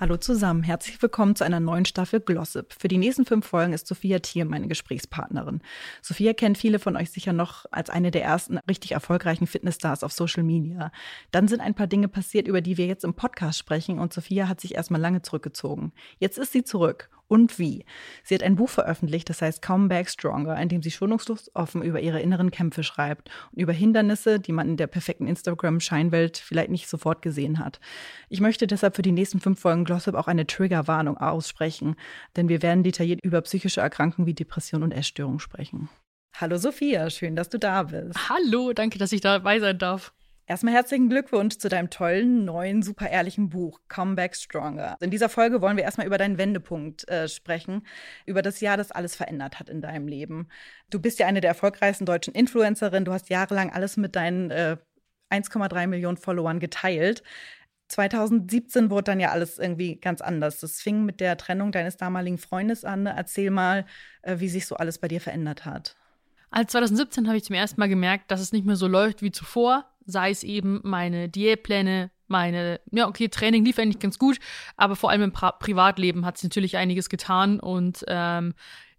Hallo zusammen, herzlich willkommen zu einer neuen Staffel Glossip. Für die nächsten fünf Folgen ist Sophia Thier meine Gesprächspartnerin. Sophia kennt viele von euch sicher noch als eine der ersten richtig erfolgreichen Fitnessstars auf Social Media. Dann sind ein paar Dinge passiert, über die wir jetzt im Podcast sprechen und Sophia hat sich erstmal lange zurückgezogen. Jetzt ist sie zurück und wie. Sie hat ein Buch veröffentlicht, das heißt Come Back Stronger, in dem sie schonungslos offen über ihre inneren Kämpfe schreibt und über Hindernisse, die man in der perfekten Instagram-Scheinwelt vielleicht nicht sofort gesehen hat. Ich möchte deshalb für die nächsten fünf Folgen Glossip auch eine Triggerwarnung aussprechen, denn wir werden detailliert über psychische Erkrankungen wie Depression und Essstörungen sprechen. Hallo Sophia, schön, dass du da bist. Hallo, danke, dass ich dabei sein darf. Erstmal herzlichen Glückwunsch zu deinem tollen, neuen, super ehrlichen Buch, Come Back Stronger. In dieser Folge wollen wir erstmal über deinen Wendepunkt äh, sprechen, über das Jahr, das alles verändert hat in deinem Leben. Du bist ja eine der erfolgreichsten deutschen Influencerinnen. Du hast jahrelang alles mit deinen äh, 1,3 Millionen Followern geteilt. 2017 wurde dann ja alles irgendwie ganz anders. Das fing mit der Trennung deines damaligen Freundes an. Erzähl mal, äh, wie sich so alles bei dir verändert hat. Als 2017 habe ich zum ersten Mal gemerkt, dass es nicht mehr so läuft wie zuvor sei es eben meine Diätpläne, meine, ja, okay, Training lief eigentlich ganz gut, aber vor allem im pra Privatleben hat sich natürlich einiges getan und ähm,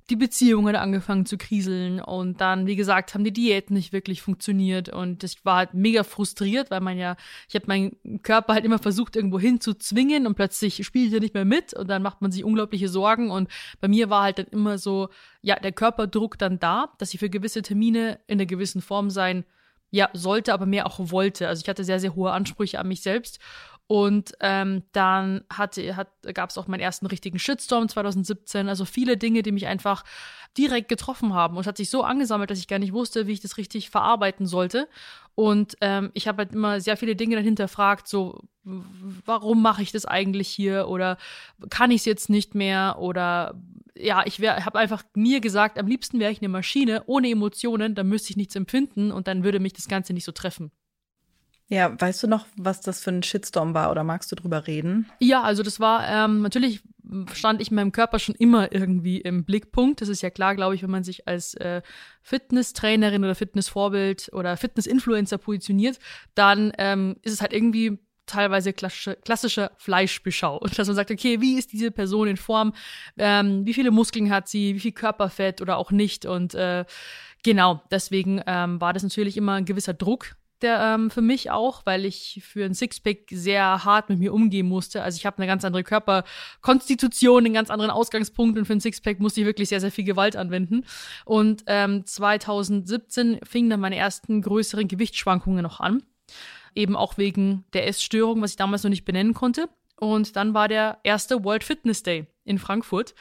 die Beziehungen angefangen zu kriseln und dann, wie gesagt, haben die Diäten nicht wirklich funktioniert und ich war halt mega frustriert, weil man ja, ich habe meinen Körper halt immer versucht, irgendwo hin zu zwingen und plötzlich spielt er nicht mehr mit und dann macht man sich unglaubliche Sorgen und bei mir war halt dann immer so, ja, der Körperdruck dann da, dass ich für gewisse Termine in einer gewissen Form sein ja, sollte, aber mehr auch wollte. Also ich hatte sehr, sehr hohe Ansprüche an mich selbst. Und ähm, dann hatte, hat, gab es auch meinen ersten richtigen Shitstorm 2017. Also viele Dinge, die mich einfach direkt getroffen haben. Und es hat sich so angesammelt, dass ich gar nicht wusste, wie ich das richtig verarbeiten sollte. Und ähm, ich habe halt immer sehr viele Dinge dann hinterfragt, so, warum mache ich das eigentlich hier? Oder kann ich es jetzt nicht mehr? Oder ja, ich habe einfach mir gesagt, am liebsten wäre ich eine Maschine ohne Emotionen, dann müsste ich nichts empfinden und dann würde mich das Ganze nicht so treffen. Ja, weißt du noch, was das für ein Shitstorm war oder magst du drüber reden? Ja, also das war, ähm, natürlich stand ich in meinem Körper schon immer irgendwie im Blickpunkt. Das ist ja klar, glaube ich, wenn man sich als äh, Fitnesstrainerin oder Fitnessvorbild oder Fitnessinfluencer positioniert, dann ähm, ist es halt irgendwie teilweise klassische, klassische Fleischbeschau. Dass man sagt, okay, wie ist diese Person in Form? Ähm, wie viele Muskeln hat sie? Wie viel Körperfett oder auch nicht? Und äh, genau, deswegen ähm, war das natürlich immer ein gewisser Druck, der ähm, für mich auch, weil ich für ein Sixpack sehr hart mit mir umgehen musste. Also ich habe eine ganz andere Körperkonstitution, einen ganz anderen Ausgangspunkt und für ein Sixpack musste ich wirklich sehr, sehr viel Gewalt anwenden. Und ähm, 2017 fingen dann meine ersten größeren Gewichtsschwankungen noch an eben auch wegen der Essstörung, was ich damals noch nicht benennen konnte. Und dann war der erste World Fitness Day in Frankfurt.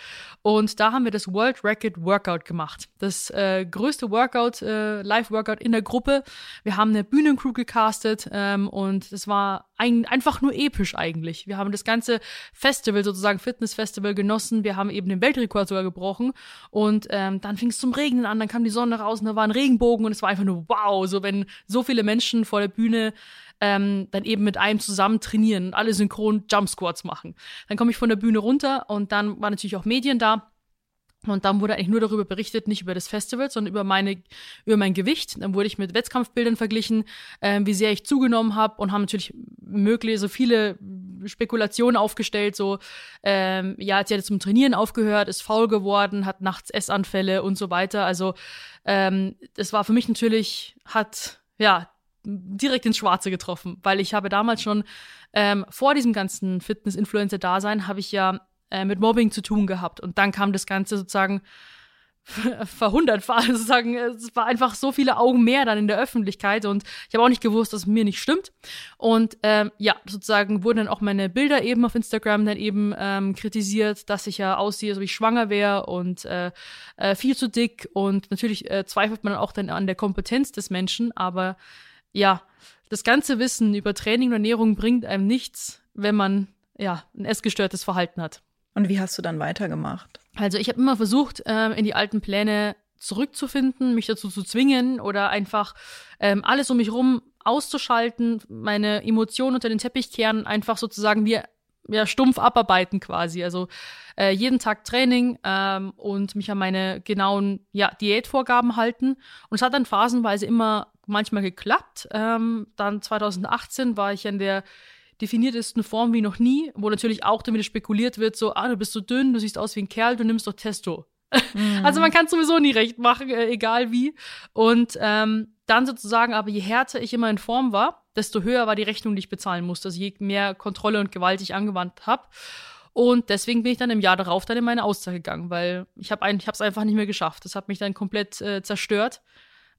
Und da haben wir das World Record Workout gemacht. Das äh, größte Workout, äh, Live-Workout in der Gruppe. Wir haben eine Bühnencrew gecastet ähm, und es war ein, einfach nur episch eigentlich. Wir haben das ganze Festival, sozusagen Fitness-Festival genossen. Wir haben eben den Weltrekord sogar gebrochen. Und ähm, dann fing es zum Regnen an, dann kam die Sonne raus und da war ein Regenbogen und es war einfach nur wow, so wenn so viele Menschen vor der Bühne ähm, dann eben mit einem zusammen trainieren und alle synchron Jump Squats machen. Dann komme ich von der Bühne runter und dann waren natürlich auch Medien da. Und dann wurde eigentlich nur darüber berichtet, nicht über das Festival, sondern über meine, über mein Gewicht. Dann wurde ich mit Wettkampfbildern verglichen, äh, wie sehr ich zugenommen habe und haben natürlich möglich so viele Spekulationen aufgestellt, so ähm, ja, sie hat zum Trainieren aufgehört, ist faul geworden, hat nachts Essanfälle und so weiter. Also ähm, das war für mich natürlich, hat ja direkt ins Schwarze getroffen, weil ich habe damals schon ähm, vor diesem ganzen Fitness-Influencer-Dasein habe ich ja äh, mit Mobbing zu tun gehabt. Und dann kam das Ganze sozusagen verhundert war sozusagen es war einfach so viele Augen mehr dann in der Öffentlichkeit und ich habe auch nicht gewusst dass es mir nicht stimmt. Und ähm, ja sozusagen wurden dann auch meine Bilder eben auf Instagram dann eben ähm, kritisiert dass ich ja aussehe als ob ich schwanger wäre und äh, äh, viel zu dick. Und natürlich äh, zweifelt man auch dann an der Kompetenz des Menschen. Aber ja, das ganze Wissen über Training und Ernährung bringt einem nichts, wenn man ja ein essgestörtes Verhalten hat. Und wie hast du dann weitergemacht? Also ich habe immer versucht, äh, in die alten Pläne zurückzufinden, mich dazu zu zwingen oder einfach ähm, alles um mich rum auszuschalten, meine Emotionen unter den Teppich kehren, einfach sozusagen wie ja, stumpf abarbeiten quasi. Also äh, jeden Tag Training ähm, und mich an meine genauen ja, Diätvorgaben halten. Und es hat dann phasenweise immer manchmal geklappt. Ähm, dann 2018 war ich in der definiertesten Form wie noch nie, wo natürlich auch damit spekuliert wird, so, ah, du bist so dünn, du siehst aus wie ein Kerl, du nimmst doch Testo. Mhm. Also man kann es sowieso nie recht machen, äh, egal wie. Und ähm, dann sozusagen, aber je härter ich immer in Form war, desto höher war die Rechnung, die ich bezahlen musste. Also je mehr Kontrolle und Gewalt ich angewandt habe. Und deswegen bin ich dann im Jahr darauf dann in meine Auszeit gegangen, weil ich habe es einfach nicht mehr geschafft. Das hat mich dann komplett äh, zerstört.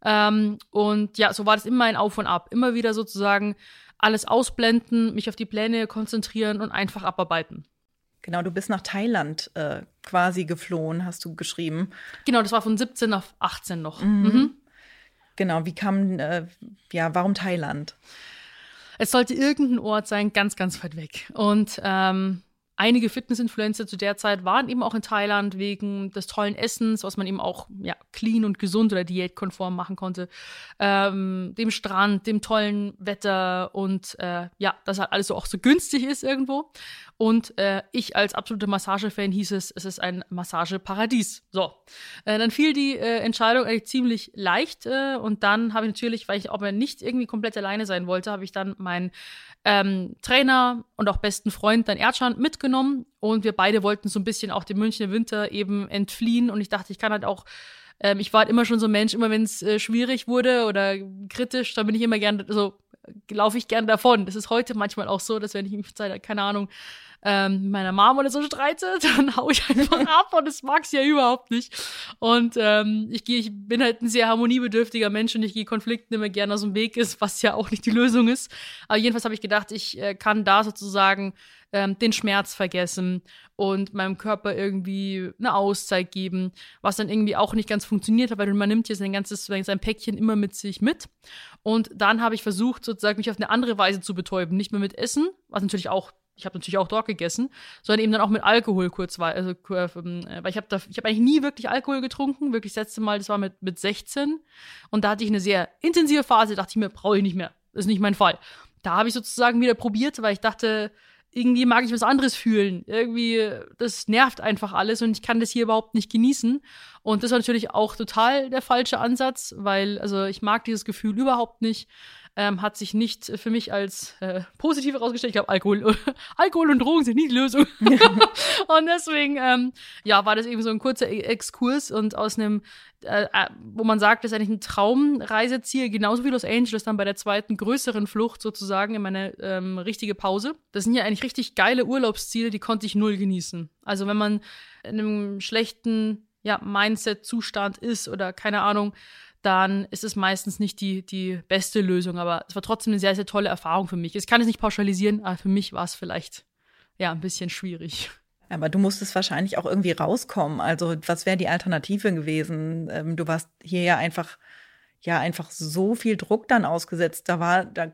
Ähm, und ja, so war das immer ein Auf und Ab. Immer wieder sozusagen alles ausblenden, mich auf die Pläne konzentrieren und einfach abarbeiten. Genau, du bist nach Thailand äh, quasi geflohen, hast du geschrieben. Genau, das war von 17 auf 18 noch. Mhm. Mhm. Genau, wie kam, äh, ja, warum Thailand? Es sollte irgendein Ort sein, ganz, ganz weit weg. Und ähm, einige Fitness-Influencer zu der Zeit waren eben auch in Thailand wegen des tollen Essens, was man eben auch ja, clean und gesund oder diätkonform machen konnte, ähm, dem Strand, dem tollen Wetter und äh, ja, dass halt alles so auch so günstig ist irgendwo. Und äh, ich als absoluter Massagefan hieß es, es ist ein Massageparadies. So, äh, dann fiel die äh, Entscheidung eigentlich ziemlich leicht äh, und dann habe ich natürlich, weil ich auch nicht irgendwie komplett alleine sein wollte, habe ich dann meinen ähm, Trainer und auch besten Freund, dann Erdschan, mitgenommen. Und wir beide wollten so ein bisschen auch dem Münchner Winter eben entfliehen. Und ich dachte, ich kann halt auch ähm, ich war halt immer schon so ein Mensch, immer wenn es äh, schwierig wurde oder kritisch, dann bin ich immer gerne, so laufe ich gerne davon. Das ist heute manchmal auch so, dass wenn ich mich, keine Ahnung, ähm, mit meiner Mom oder so streite, dann hau ich einfach ab und das mag sie ja überhaupt nicht. Und ähm, ich, geh, ich bin halt ein sehr harmoniebedürftiger Mensch und ich gehe Konflikten immer gerne aus dem Weg ist, was ja auch nicht die Lösung ist. Aber jedenfalls habe ich gedacht, ich äh, kann da sozusagen ähm, den Schmerz vergessen und meinem Körper irgendwie eine Auszeit geben, was dann irgendwie auch nicht ganz funktioniert hat, weil man nimmt hier sein ganzes, sein Päckchen immer mit sich mit. Und dann habe ich versucht, sozusagen mich auf eine andere Weise zu betäuben. Nicht mehr mit Essen, was natürlich auch ich habe natürlich auch dort gegessen, sondern eben dann auch mit Alkohol kurz war, also ähm, weil ich habe ich habe eigentlich nie wirklich Alkohol getrunken, wirklich das letzte Mal, das war mit mit 16 und da hatte ich eine sehr intensive Phase, dachte ich mir, brauche ich nicht mehr, das ist nicht mein Fall. Da habe ich sozusagen wieder probiert, weil ich dachte, irgendwie mag ich was anderes fühlen. Irgendwie, das nervt einfach alles und ich kann das hier überhaupt nicht genießen. Und das war natürlich auch total der falsche Ansatz, weil, also ich mag dieses Gefühl überhaupt nicht ähm, hat sich nicht für mich als äh, positiv herausgestellt. Ich glaube, Alkohol, Alkohol und Drogen sind nie die Lösung. und deswegen, ähm, ja, war das eben so ein kurzer e-, Exkurs und aus einem, äh, äh, wo man sagt, das ist eigentlich ein Traumreiseziel, genauso wie Los Angeles dann bei der zweiten größeren Flucht sozusagen in meine ähm, richtige Pause. Das sind ja eigentlich richtig geile Urlaubsziele, die konnte ich null genießen. Also wenn man in einem schlechten ja, Mindset-Zustand ist oder keine Ahnung, dann ist es meistens nicht die, die beste Lösung. Aber es war trotzdem eine sehr, sehr tolle Erfahrung für mich. Ich kann es nicht pauschalisieren, aber für mich war es vielleicht ja ein bisschen schwierig. Aber du musstest wahrscheinlich auch irgendwie rauskommen. Also, was wäre die Alternative gewesen? Ähm, du warst hier ja einfach, ja, einfach so viel Druck dann ausgesetzt. Da war, da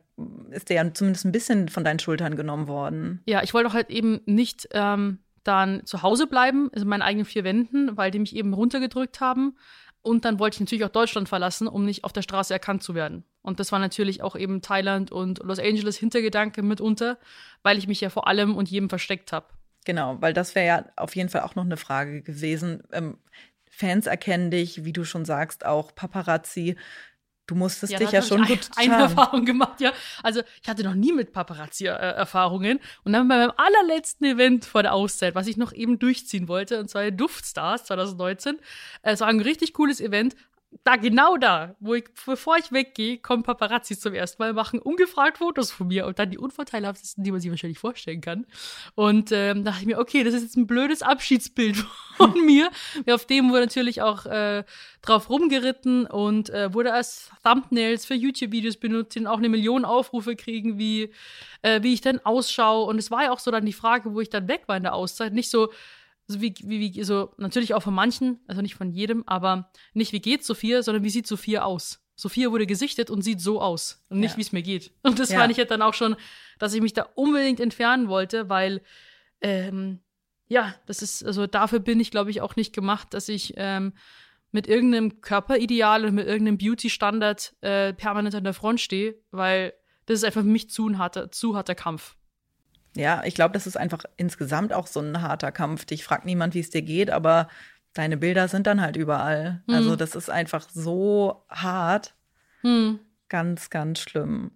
ist der ja zumindest ein bisschen von deinen Schultern genommen worden. Ja, ich wollte auch halt eben nicht ähm, dann zu Hause bleiben, also in meinen eigenen vier Wänden, weil die mich eben runtergedrückt haben. Und dann wollte ich natürlich auch Deutschland verlassen, um nicht auf der Straße erkannt zu werden. Und das war natürlich auch eben Thailand und Los Angeles Hintergedanke mitunter, weil ich mich ja vor allem und jedem versteckt habe. Genau, weil das wäre ja auf jeden Fall auch noch eine Frage gewesen. Ähm, Fans erkennen dich, wie du schon sagst, auch Paparazzi. Du musstest ja, dich ja schon gut eine Erfahrung gemacht, ja. Also ich hatte noch nie mit Paparazzi äh, Erfahrungen und dann bei meinem allerletzten Event vor der Auszeit, was ich noch eben durchziehen wollte, und zwar Duftstars 2019. Es war ein richtig cooles Event, da genau da, wo ich, bevor ich weggehe, kommen Paparazzi zum ersten Mal, machen ungefragt Fotos von mir und dann die unvorteilhaftesten, die man sich wahrscheinlich vorstellen kann. Und ähm, dachte ich mir, okay, das ist jetzt ein blödes Abschiedsbild von mir. Auf dem wurde natürlich auch äh, drauf rumgeritten und äh, wurde als Thumbnails für YouTube-Videos benutzt, die auch eine Million Aufrufe kriegen, wie, äh, wie ich denn ausschaue. Und es war ja auch so dann die Frage, wo ich dann weg war in der Auszeit. Nicht so, also wie, wie, wie, so, natürlich auch von manchen, also nicht von jedem, aber nicht wie geht Sophia, sondern wie sieht Sophia aus? Sophia wurde gesichtet und sieht so aus und nicht, ja. wie es mir geht. Und das ja. fand ich halt dann auch schon, dass ich mich da unbedingt entfernen wollte, weil, ähm, ja, das ist, also dafür bin ich, glaube ich, auch nicht gemacht, dass ich ähm, mit irgendeinem Körperideal oder mit irgendeinem Beauty-Standard äh, permanent an der Front stehe, weil das ist einfach für mich zu ein harter, zu harter Kampf. Ja, ich glaube, das ist einfach insgesamt auch so ein harter Kampf. Dich fragt niemand, wie es dir geht, aber deine Bilder sind dann halt überall. Mhm. Also das ist einfach so hart. Mhm. Ganz, ganz schlimm.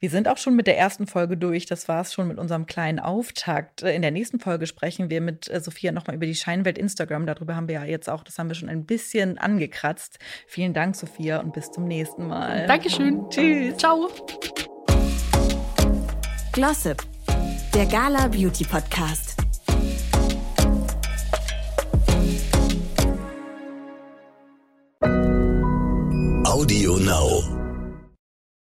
Wir sind auch schon mit der ersten Folge durch. Das war es schon mit unserem kleinen Auftakt. In der nächsten Folge sprechen wir mit äh, Sophia nochmal über die Scheinwelt Instagram. Darüber haben wir ja jetzt auch, das haben wir schon ein bisschen angekratzt. Vielen Dank, Sophia, und bis zum nächsten Mal. Dankeschön. Tschüss. Ciao. Glossip, der Gala Beauty Podcast.